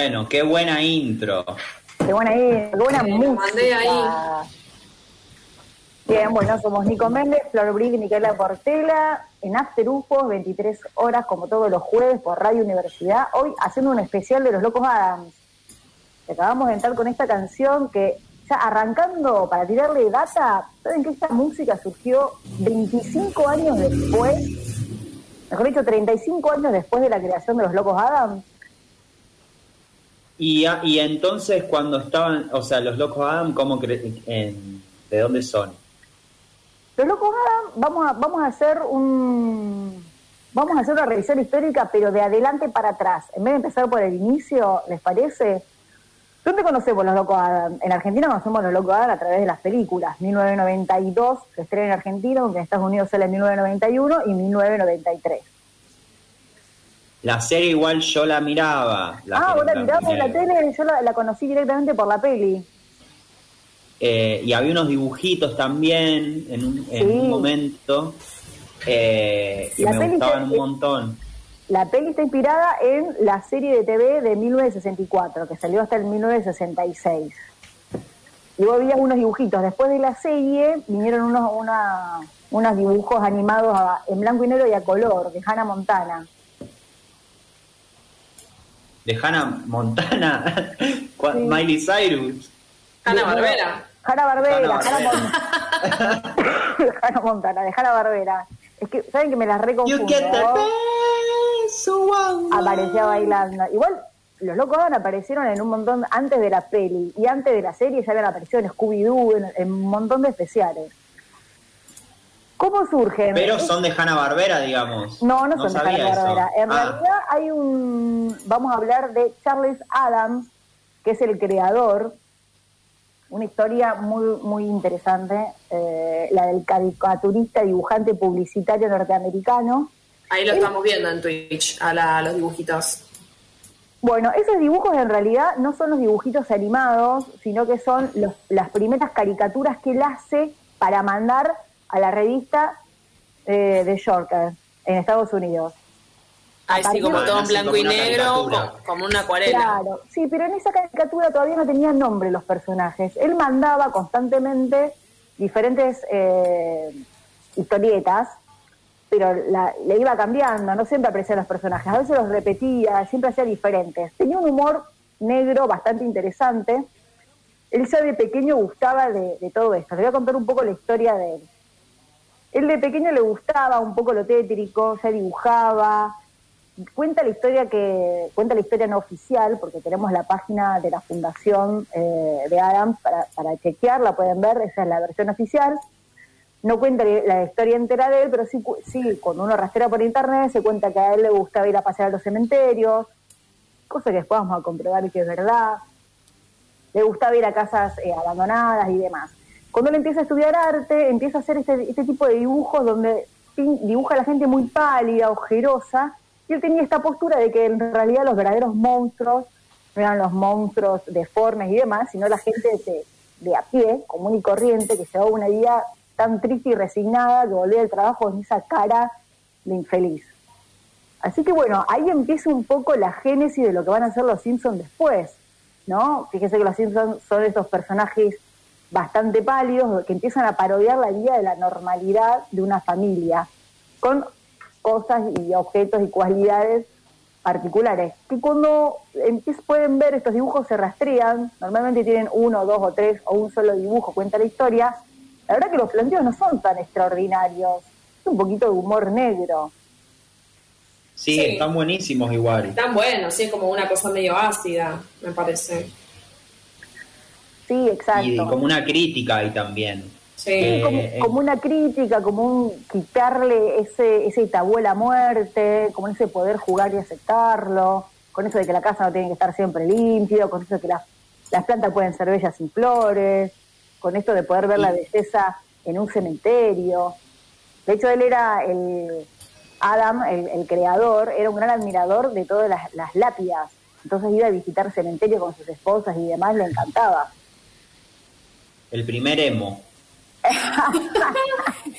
Bueno, qué buena intro. Qué buena intro, qué buena música. mandé ahí. Bien, bueno, somos Nico Méndez, Flor Brick, Nicola Portela, en After UFO, 23 horas como todos los jueves por Radio Universidad. Hoy haciendo un especial de los Locos Adams. Acabamos de entrar con esta canción que, ya arrancando para tirarle data, ¿saben que esta música surgió 25 años después? Mejor dicho, 35 años después de la creación de los Locos Adams. Y, y entonces cuando estaban, o sea, los locos Adam, ¿cómo cre- en- ¿de dónde son? Los locos Adam, vamos a, vamos a hacer un vamos a hacer una revisión histórica, pero de adelante para atrás. En vez de empezar por el inicio, ¿les parece? ¿Dónde conocemos los locos Adam? En Argentina conocemos los locos Adam a través de las películas. 1992 se estrena en Argentina, aunque en Estados Unidos sale en 1991 y 1993. La serie igual yo la miraba. La ah, vos la mirabas en la tele, yo la, la conocí directamente por la peli. Eh, y había unos dibujitos también en un, en Sí. un momento eh, que La me peli gustaban un montón. La peli está inspirada en la serie de TV de 1964, que salió hasta el 1966. Y vos veías unos dibujitos. Después de la serie vinieron unos, una- unos dibujos animados a- en blanco y negro y a color, de Hannah Montana. De Hannah Montana. Miley Cyrus. Ana Barbera. Hanna Barbera, Hanna-Barbera. Hannah, Mon- Hannah Montana, de Hanna Barbera. Es que, ¿saben que me las reconfundo? one. aparecía bailando. Igual los locos Adam aparecieron en un montón antes de la peli y antes de la serie ya habían aparecido en Scooby-Doo, en, en un montón de especiales. ¿Cómo surgen? Pero son de Hanna Barbera, digamos. No, no, son de sabía eso. Hanna-Barbera. En Ah, realidad hay un... Vamos a hablar de Charles Adams, que es el creador. Una historia muy muy interesante, eh, la del caricaturista, dibujante, publicitario norteamericano. Ahí lo estamos viendo en Twitch, a, la- a los dibujitos. Bueno, esos dibujos en realidad no son los dibujitos animados, sino que son los- las primeras caricaturas que él hace para mandar a la revista eh, de Yorker en Estados Unidos. Ahí sí, como todo en así blanco como y negro, caricatura. co- como una acuarela. Claro, sí, pero en esa caricatura todavía no tenían nombre los personajes. Él mandaba constantemente diferentes eh, historietas, pero la- le iba cambiando, no siempre aparecían los personajes, a veces los repetía, siempre hacía diferentes. Tenía un humor negro bastante interesante. Él ya de pequeño gustaba de, de todo esto. Le voy a contar un poco la historia de él. Él de pequeño le gustaba un poco lo tétrico, ya dibujaba, cuenta la historia que cuenta la historia no oficial porque tenemos la página de la fundación eh, de Adams para, para chequearla pueden ver esa es la versión oficial. No cuenta la historia entera de él pero sí sí cuando uno rastrea por internet se cuenta que a él le gustaba ir a pasear a los cementerios cosa que después vamos a comprobar que es verdad. Le gustaba ir a casas eh, abandonadas y demás. Cuando él empieza a estudiar arte, empieza a hacer este, este tipo de dibujos donde dibuja a la gente muy pálida, ojerosa, y él tenía esta postura de que en realidad los verdaderos monstruos no eran los monstruos deformes y demás, sino la gente de, de a pie, común y corriente, que llevaba una vida tan triste y resignada que volvía del trabajo con esa cara de infeliz. Así que bueno, ahí empieza un poco la génesis de lo que van a ser los Simpsons después, ¿no? Fíjese que los Simpsons son estos personajes bastante pálidos que empiezan a parodiar la vida de la normalidad de una familia, con cosas y objetos y cualidades particulares, que cuando pueden ver estos dibujos se rastrean, normalmente tienen uno, dos o tres o un solo dibujo, cuenta la historia, la verdad que los planteos no son tan extraordinarios, es un poquito de humor negro. Sí, Sí. están buenísimos igual. Tan bueno, sí, es como una cosa medio ácida, me parece. Sí, exacto. Y como una crítica ahí también. Sí. Eh, como, como una crítica, como un quitarle ese, ese tabú a la muerte, como ese poder jugar y aceptarlo, con eso de que la casa no tiene que estar siempre limpio, con eso de que las, las plantas pueden ser bellas sin flores, con esto de poder ver la belleza en un cementerio. De hecho, él era el Adam, el, el creador, era un gran admirador de todas las, las lápidas. Entonces iba a visitar cementerios con sus esposas y demás, le encantaba. El primer emo.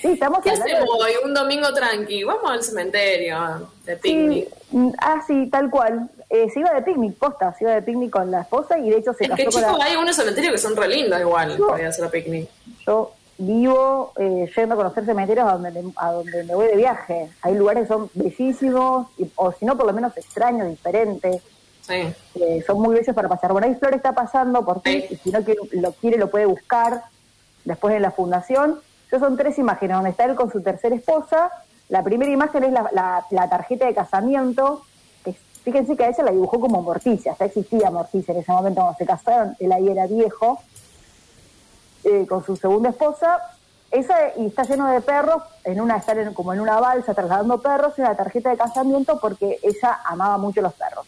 Sí, estamos ¿Qué hacemos hoy? Un domingo tranqui. Vamos al cementerio de Sí, picnic. mm, ah, sí, tal cual. eh, se iba de picnic, posta, se iba de picnic con la esposa y de hecho se Es casó que con chicos, la... hay unos cementerios que son re lindos igual No. para ir a hacer picnic. Yo vivo eh, yendo a conocer cementerios a donde, me- a donde me voy de viaje. Hay lugares que son bellísimos, y- o si no, por lo menos extraños, diferentes. Sí. eh, son muy bellos para pasar. Bueno, ahí Flor está pasando por ti, Sí. y si no quiere- lo quiere lo puede buscar después en la fundación. Esas son tres imágenes, donde está él con su tercera esposa. La primera imagen es la, la- la tarjeta de casamiento, que fíjense que a ella la dibujó como Morticia, ya existía Morticia en ese momento cuando se casaron, él ahí era viejo, eh, con su segunda esposa. Esa, y está lleno de perros, en una están en- como en una balsa trasladando perros, y una tarjeta de casamiento porque ella amaba mucho los perros.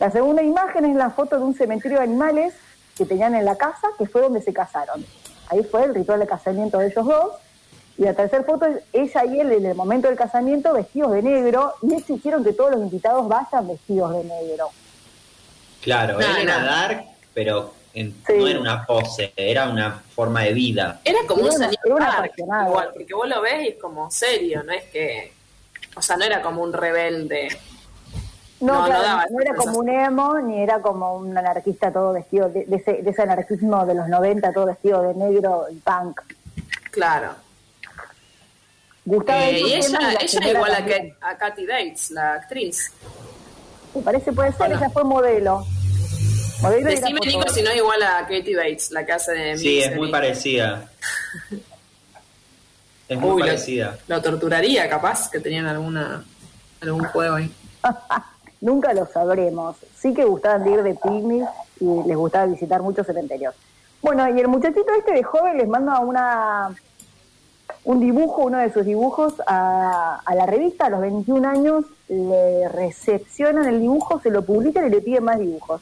La segunda imagen es la foto de un cementerio de animales que tenían en la casa, que fue donde se casaron. Ahí fue el ritual de casamiento de ellos dos. Y la tercera foto es ella y él en el momento del casamiento vestidos de negro y exigieron que todos los invitados vayan vestidos de negro. Claro, No, él era no. dark, pero en- Sí. no era una pose, era una forma de vida. Era como Era un una- señor era un dark, igual, porque vos lo ves y es como serio, no es que. O sea, no era como un rebelde. No, No, no claro, daba no, era como un emo, ni era como un anarquista todo vestido, de, de ese, de ese anarquismo de los 90, todo vestido de negro y punk. Claro. Gustaba Eh, y ella, ella igual a, también. A Katy Bates, la actriz. Me parece puede ser, ella fue modelo. Decime, Nico, si no es igual a Katy Bates, la que hace de Sí, es muy parecida. Es muy Uy, lo- parecida. Lo, torturaría, capaz, que tenían alguna algún juego ahí. Nunca lo sabremos. Sí que gustaban de ir de picnic y les gustaba visitar muchos cementerios. Bueno, y el muchachito este de joven les manda una un dibujo, uno de sus dibujos a, a la revista, a los 21 años le recepcionan el dibujo, se lo publican y le piden más dibujos.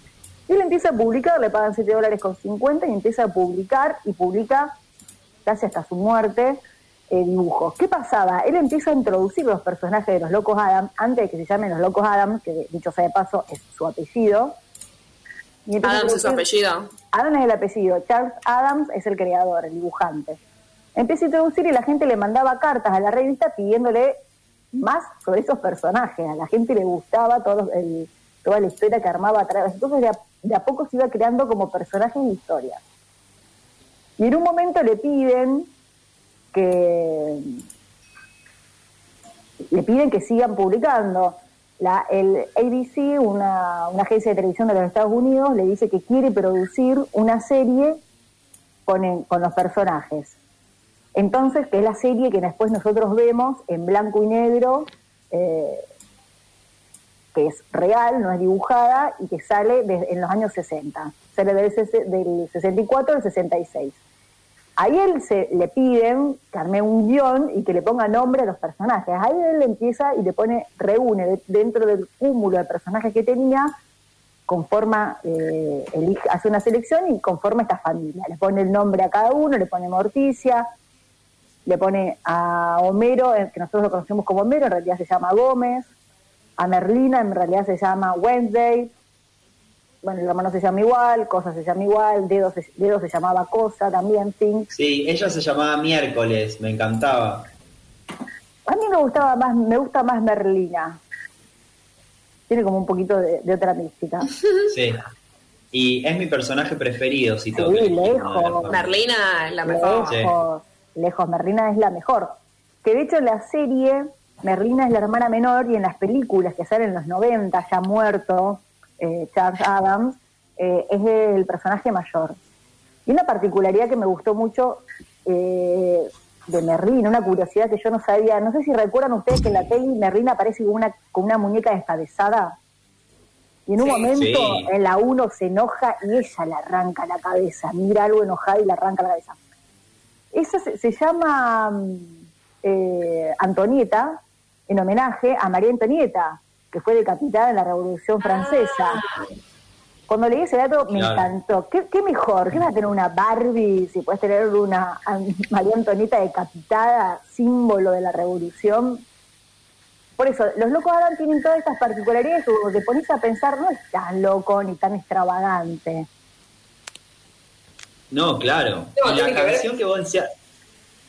Y él empieza a publicar, le pagan 7 dólares con 50 y empieza a publicar y publica casi hasta su muerte eh, dibujos. ¿Qué pasaba? Él empieza a introducir los personajes de los Locos Adam, antes de que se llamen los Locos Adam, que dicho sea de paso es su apellido. A Adams es su apellido. Adam es el apellido, Charles Adams es el creador, el dibujante. Empieza a introducir y la gente le mandaba cartas a la revista pidiéndole más sobre esos personajes. A la gente le gustaba todo el- toda la historia que armaba atrás. Entonces de a, de a poco se iba creando como personajes de historia. Y en un momento le piden que le piden que sigan publicando. La, el ABC, una, una agencia de televisión de los Estados Unidos, le dice que quiere producir una serie con, con los personajes. Entonces, que es la serie que después nosotros vemos en blanco y negro, eh, que es real, no es dibujada, y que sale de- en los años 60. Sale del, del 64 al 66. Ahí él se, le piden que arme un guion y que le ponga nombre a los personajes. Ahí él empieza y le pone, reúne de- dentro del cúmulo de personajes que tenía, conforma, eh, hace una selección y conforma esta familia. Le pone el nombre a cada uno, le pone Morticia, le pone a Homero, eh, que nosotros lo conocemos como Homero, en realidad se llama Gómez, a Merlina, en realidad se llama Wednesday, bueno, el hermano se llama igual, Cosa se llama igual, Dedo se, Dedo se llamaba Cosa también, Think. Sí, ella se llamaba Miércoles, me encantaba. A mí me gustaba más, me gusta más Merlina. Tiene como un poquito de, de otra mística. Sí. Y es mi personaje preferido, si tengo Sí, lejos. dos. Merlina es la mejor. Lejos, lejos, Merlina es la mejor. Que de hecho en la serie, Merlina es la hermana menor y en las películas que salen en los 90, ya muerto, eh, Charles Adams, eh, es el personaje mayor. Y una particularidad que me gustó mucho eh, de Merlina, una curiosidad que yo no sabía, no sé si recuerdan ustedes que en la peli Merlina aparece con una, con una muñeca descabezada. Y en un Sí. momento, Sí. en la 1 se enoja y ella le arranca la cabeza. Mira algo enojado y le arranca la cabeza. Esa se, se llama mm, eh, Antonieta, en homenaje a María Antonieta, que fue decapitada en la Revolución Francesa. Cuando leí ese dato me Claro. encantó. ¿Qué, qué mejor? ¿Qué vas a tener una Barbie si puedes tener una María Antonieta decapitada, símbolo de la revolución? Por eso, los locos Adam tienen todas estas particularidades que te pones a pensar no es tan loco ni tan extravagante. No, claro. No, la que canción que vos decías,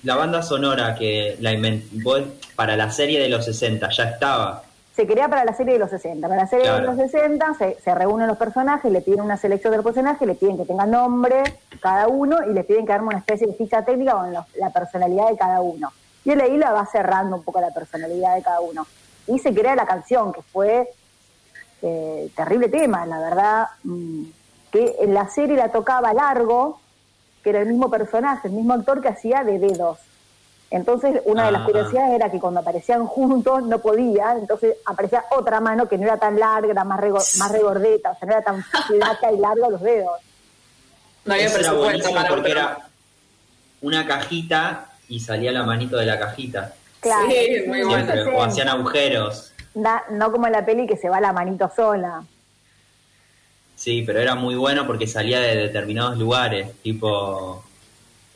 la banda sonora que la inventó para la serie de los 60 ya estaba. Se crea para la serie de los 60. Para la serie de los 60 se, se reúnen los personajes, le piden una selección del personaje, le piden que tenga nombre cada uno y le piden que arme una especie de ficha técnica con los- la personalidad de cada uno. Y él ahí la va cerrando un poco la personalidad de cada uno. Y se crea la canción, que fue eh, terrible tema, la verdad, mm, que en la serie la tocaba Largo, que era el mismo personaje, el mismo actor que hacía de dedos. Entonces, una de las Ah. curiosidades era que cuando aparecían juntos no podía, entonces aparecía otra mano que no era tan larga, era más, rego- más regordeta, o sea, no era tan flaca y larga los dedos. No había presupuesto para porque era una cajita y salía la manito de la cajita. Claro, Sí, muy bueno. Siempre, o hacían agujeros. da- no como en la peli que se va la manito sola. Sí, pero era muy bueno porque salía de determinados lugares, tipo...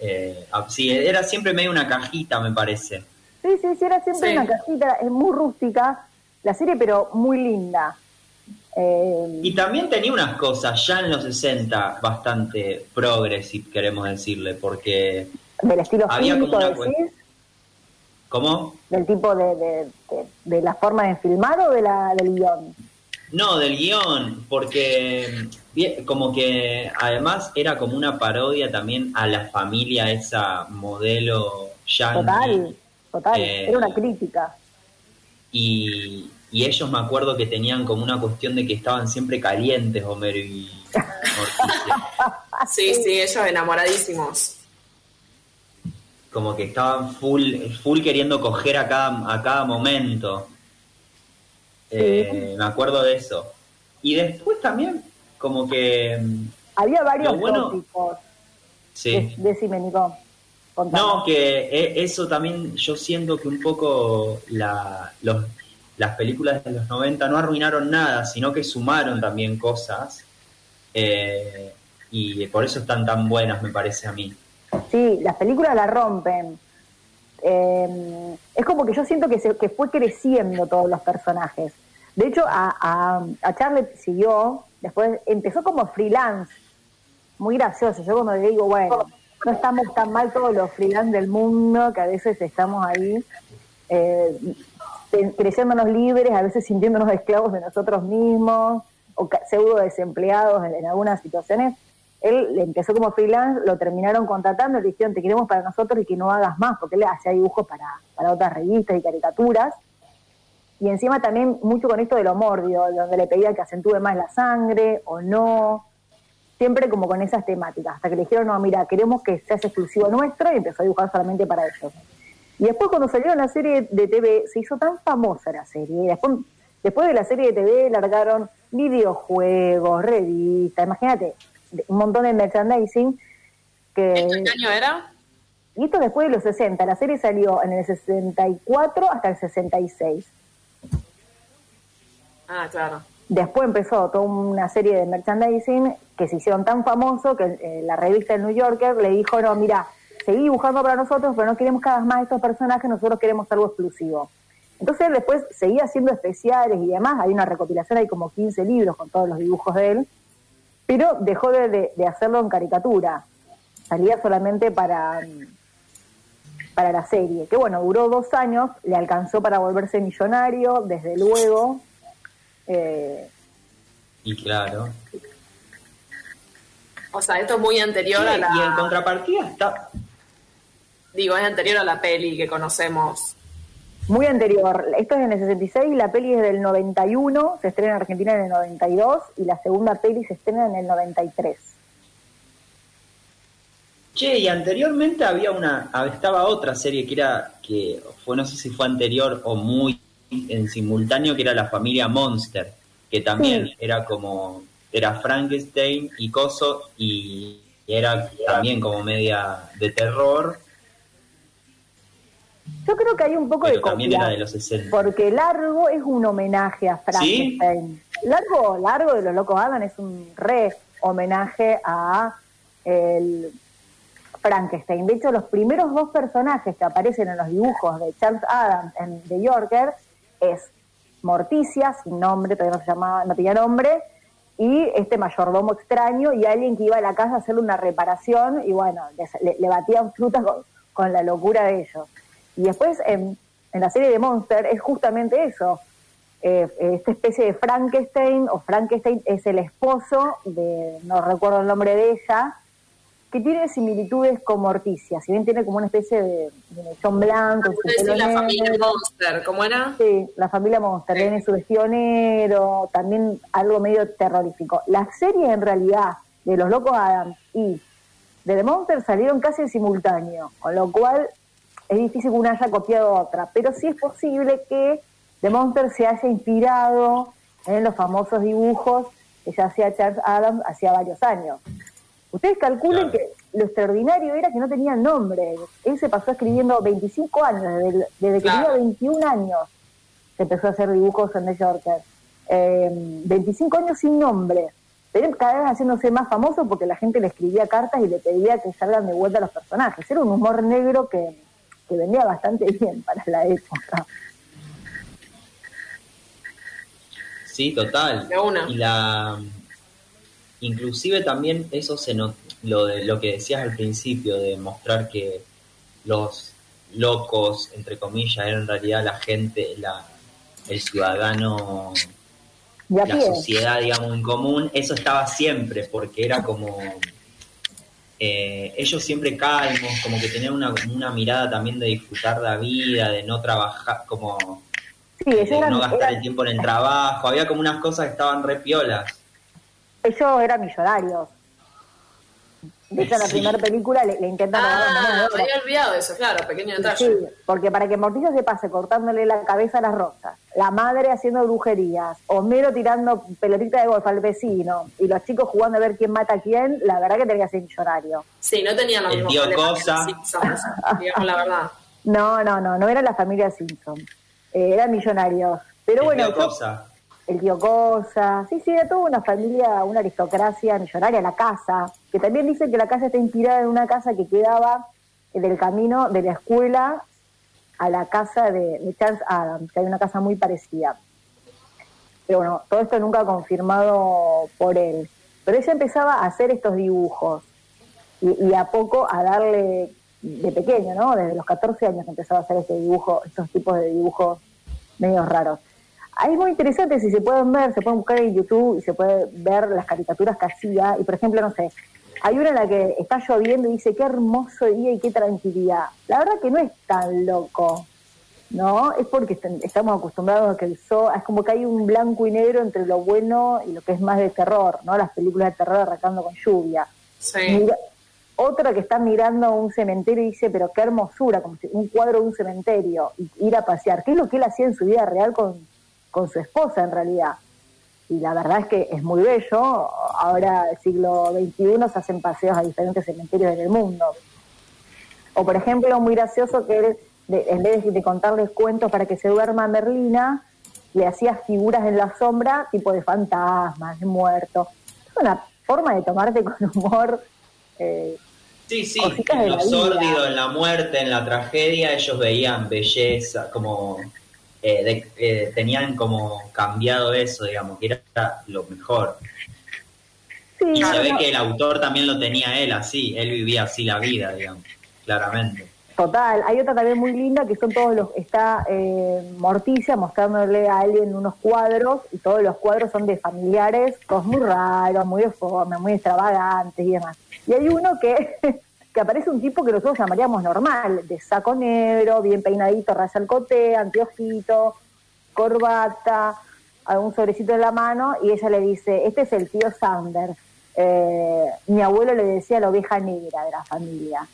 eh, sí, era siempre medio una cajita, me parece. Sí, sí, sí, era siempre Sí. una cajita, es muy rústica la serie, pero muy linda. Eh, Y también tenía unas cosas ya en los 60 bastante progressive, queremos decirle, porque... del estilo había como fílmico, una decís, ¿Cómo? del tipo de, de, de- de la forma de filmar o de la, del guion. No, del guion, porque bien, como que además era como una parodia también a la familia esa modelo yankee. Total, total, Eh, era una crítica. Y, y ellos me acuerdo que tenían como una cuestión de que estaban siempre calientes, Homero y Morticia. Sí, sí, ellos enamoradísimos. como que estaban full, full queriendo coger a cada, a cada momento. Eh, me acuerdo de eso. Y después también, como que... mm, Había varios bueno- tópicos. Sí. De- Decime, Nico. contame. No, que e- eso también yo siento que un poco la, los, las películas de los 90 no arruinaron nada, sino que sumaron también cosas. eh, y por eso están tan buenas, me parece a mí. Sí, las películas la rompen. Eh, es como que yo siento que, se, que fue creciendo todos los personajes. De hecho, a, a, a siguió, después empezó como freelance, muy gracioso. Yo cuando le digo, bueno, no estamos tan mal todos los freelance del mundo, que a veces estamos ahí eh, creyéndonos libres, a veces sintiéndonos esclavos de nosotros mismos, o pseudo desempleados en, en algunas situaciones. Él empezó como freelance, lo terminaron contratando, le dijeron, te queremos para nosotros y que no hagas más, porque él hacía dibujos para, para otras revistas y caricaturas. Y encima también mucho con esto de lo mórbido, donde le pedía que acentúe más la sangre o no, siempre como con esas temáticas, hasta que le dijeron, no, mira, queremos que seas exclusivo nuestro y empezó a dibujar solamente para ellos. Y después cuando salió la serie de TV, se hizo tan famosa la serie, después, después de la serie de TV largaron videojuegos, revistas, imagínate, un montón de merchandising, que... ¿Esto qué año era? Y esto después de los 60, la serie salió en el 64 hasta el 66. Ah, claro. Después empezó toda una serie de merchandising que se hicieron tan famosos que eh, la revista El New Yorker le dijo, no, mira, seguí dibujando para nosotros, pero no queremos cada vez más estos personajes, nosotros queremos algo exclusivo. Entonces después seguía haciendo especiales y demás, hay una recopilación, hay como 15 libros con todos los dibujos de él, pero dejó de, de- hacerlo en caricatura, salía solamente para, para la serie, que bueno, duró dos años, le alcanzó para volverse millonario, desde luego, eh, Y claro. O sea, esto es muy anterior a Sí, Y en la... contrapartida está... Digo, es anterior a la peli que conocemos. Muy anterior. Esto es en el 66, la peli es del 91, se estrena en Argentina en el 92 y la segunda peli se estrena en el 93. Che, y anteriormente había una, estaba otra serie que era, que fue, no sé si fue anterior o muy en simultáneo, que era la familia Monster, que también Sí. era como, era Frankenstein y Coso, y era también como media de terror, Yo creo que hay un poco pero de también copia, era de los 60. porque Largo es un homenaje a Frankenstein. Largo, Largo de los Locos Adams es un re homenaje a el Frankenstein. De hecho, los primeros dos personajes que aparecen en los dibujos de Charles Adams en The Yorker es Morticia, sin nombre, todavía no se llamaba, no tenía nombre, y este mayordomo extraño y alguien que iba a la casa a hacerle una reparación y bueno, le, le batían frutas con, con la locura de ellos. Y después en, en la serie de Monster es justamente eso. eh, esta especie de Frankenstein, o Frankenstein es el esposo de, no recuerdo el nombre de ella, que tiene similitudes con Morticia, si bien tiene como una especie de, de mechón blanco, su Ustedes pelo la familia. Monster, ¿cómo era? Sí, la familia Monster, Sí. tiene su vestido negro, también algo medio terrorífico. Las series en realidad de Los Locos Adams y de The Monster salieron casi en simultáneo, con lo cual es difícil que una haya copiado otra, pero sí es posible que The Monster se haya inspirado en los famosos dibujos que ya hacía Charles Adams hacía varios años. Ustedes calculen Claro. que lo extraordinario era que no tenía nombre. Él se pasó escribiendo 25 años, desde, el- desde que tenía 21 años que empezó a hacer dibujos en The Yorker. Eh, 25 años sin nombre, pero cada vez haciéndose más famoso porque la gente le escribía cartas y le pedía que salgan de vuelta los personajes. Era un humor negro que, que vendía bastante bien para la época. Sí, total. De una. Y la inclusive también eso se no, lo de lo que decías al principio de mostrar que los locos entre comillas eran en realidad la gente, la el ciudadano, la sociedad digamos en común, eso estaba siempre porque era como eh, ellos siempre calmos, como que tenían una, una mirada también de disfrutar la vida, de no trabajar, como Sí, de eran, no gastar eran- el tiempo en el trabajo, había como unas cosas que estaban re piolas. Ellos eran millonarios. De hecho, en la primera película le, le intentan Ah, me había olvidado eso, claro, pequeño detalle. Sí, porque para que Morticia se pase cortándole la cabeza a las rosas, la madre haciendo brujerías, Homero tirando pelotita de golf al vecino y los chicos jugando a ver quién mata a quién, la verdad que tenía que ser millonario. Sí, no tenían los El mismos tío Cosa. los Simpsons, digamos la verdad. No, no, no, no era la familia Simpson, eh, eran millonarios. Pero El bueno, tío yo- cosa. El tío Cosa, sí, sí, era toda una familia, una aristocracia millonaria, la casa, que también dicen que la casa está inspirada en una casa que quedaba en el camino de la escuela a la casa de, Charles Adams, que hay una casa muy parecida. Pero bueno, todo esto nunca confirmado por él. Pero ella empezaba a hacer estos dibujos y, y a poco a darle, de pequeño, ¿no? Desde los 14 años empezaba a hacer este dibujo, estos tipos de dibujos medios raros. Ah, Es muy interesante si se pueden ver, se pueden buscar en YouTube y se puede ver las caricaturas que hacía. Y por ejemplo, no sé, hay una en la que está lloviendo y dice qué hermoso día y qué tranquilidad. La verdad que no es tan loco, ¿no? Es porque est- estamos acostumbrados a que el sol, es como que hay un blanco y negro entre lo bueno y lo que es más de terror, ¿no? Las películas de terror arrancando con lluvia. Sí. Mira- otra que está mirando un cementerio y dice, pero qué hermosura, como si un cuadro de un cementerio, y ir a pasear. ¿Qué es lo que él hacía en su vida real con, con su esposa en realidad? Y la verdad es que es muy bello. Ahora, el siglo XXI, se hacen paseos a diferentes cementerios en el mundo. O, por ejemplo, muy gracioso que él, de- en vez de, de contarles cuentos para que se duerma Merlina, le hacía figuras en la sombra, tipo de fantasmas, de muertos. Es una forma de tomarte con humor. eh, Sí, sí, en lo sórdido, en la muerte, en la tragedia, ellos veían belleza, como eh, de- eh, tenían como cambiado eso, digamos, que era lo mejor. sí, Y se ve no, que el autor también lo tenía él así, él vivía así la vida, digamos, claramente. Total, hay otra también muy linda que son todos los, está eh, Morticia mostrándole a alguien unos cuadros y todos los cuadros son de familiares, todos muy raros, muy deformes, muy extravagantes y demás. Y hay uno que, que aparece un tipo que nosotros llamaríamos normal, de saco negro, bien peinadito, raya al coté, anteojito, corbata, algún sobrecito en la mano y ella le dice, este es el tío Sander. Eh, mi abuelo le decía la oveja negra de la familia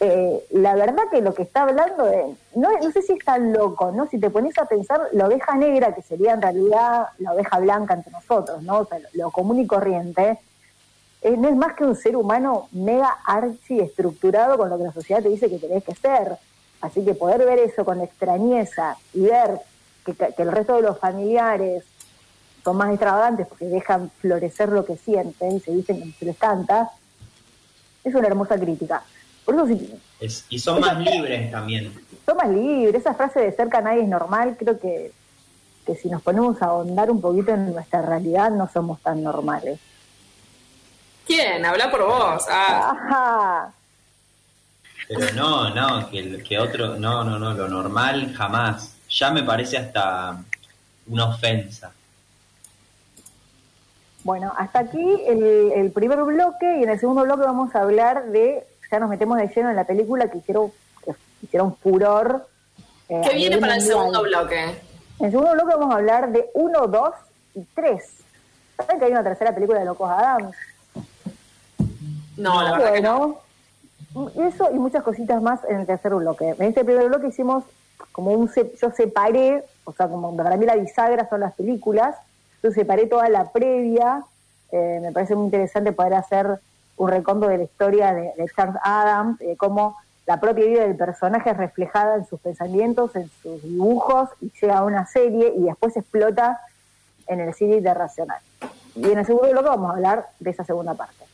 eh, la verdad que lo que está hablando de, no, no sé si es tan loco, ¿no? Si te pones a pensar, la oveja negra, que sería en realidad la oveja blanca entre nosotros, ¿no? O sea, lo, lo común y corriente, eh, no es más que un ser humano mega archi estructurado con lo que la sociedad te dice que tenés que ser. Así que poder ver eso con extrañeza y ver que, que el resto de los familiares son más extravagantes porque dejan florecer lo que sienten y se dicen como se les canta, es una hermosa crítica. Por eso Es- y son más libres también. son más libres, esa frase de cerca nadie es normal, creo que, que si nos ponemos a ahondar un poquito en nuestra realidad no somos tan normales. ¿Quién? Habla por vos. Ah, Ajá. Pero no, no, que, el- que otro, no, no, no, lo normal jamás. Ya me parece hasta una ofensa. Bueno, hasta aquí el, el, primer bloque y en el segundo bloque vamos a hablar de, ya nos metemos de lleno en la película que hicieron, que hicieron furor. Eh, ¿Qué viene para el segundo bloque? En el segundo bloque vamos a hablar de 1, 2 y 3. ¿Saben que hay una tercera película de Locos Adams? No, la verdad bueno, Eso y muchas cositas más en el tercer bloque. En este primer bloque hicimos como un... Yo separé, o sea, como para mí la bisagra son las películas, yo separé toda la previa, eh, me parece muy interesante poder hacer un recondo de la historia de, Charles Adams, de cómo la propia vida del personaje es reflejada en sus pensamientos, en sus dibujos, y llega a una serie y después explota en el cine internacional. Y en el segundo bloque vamos a hablar de esa segunda parte.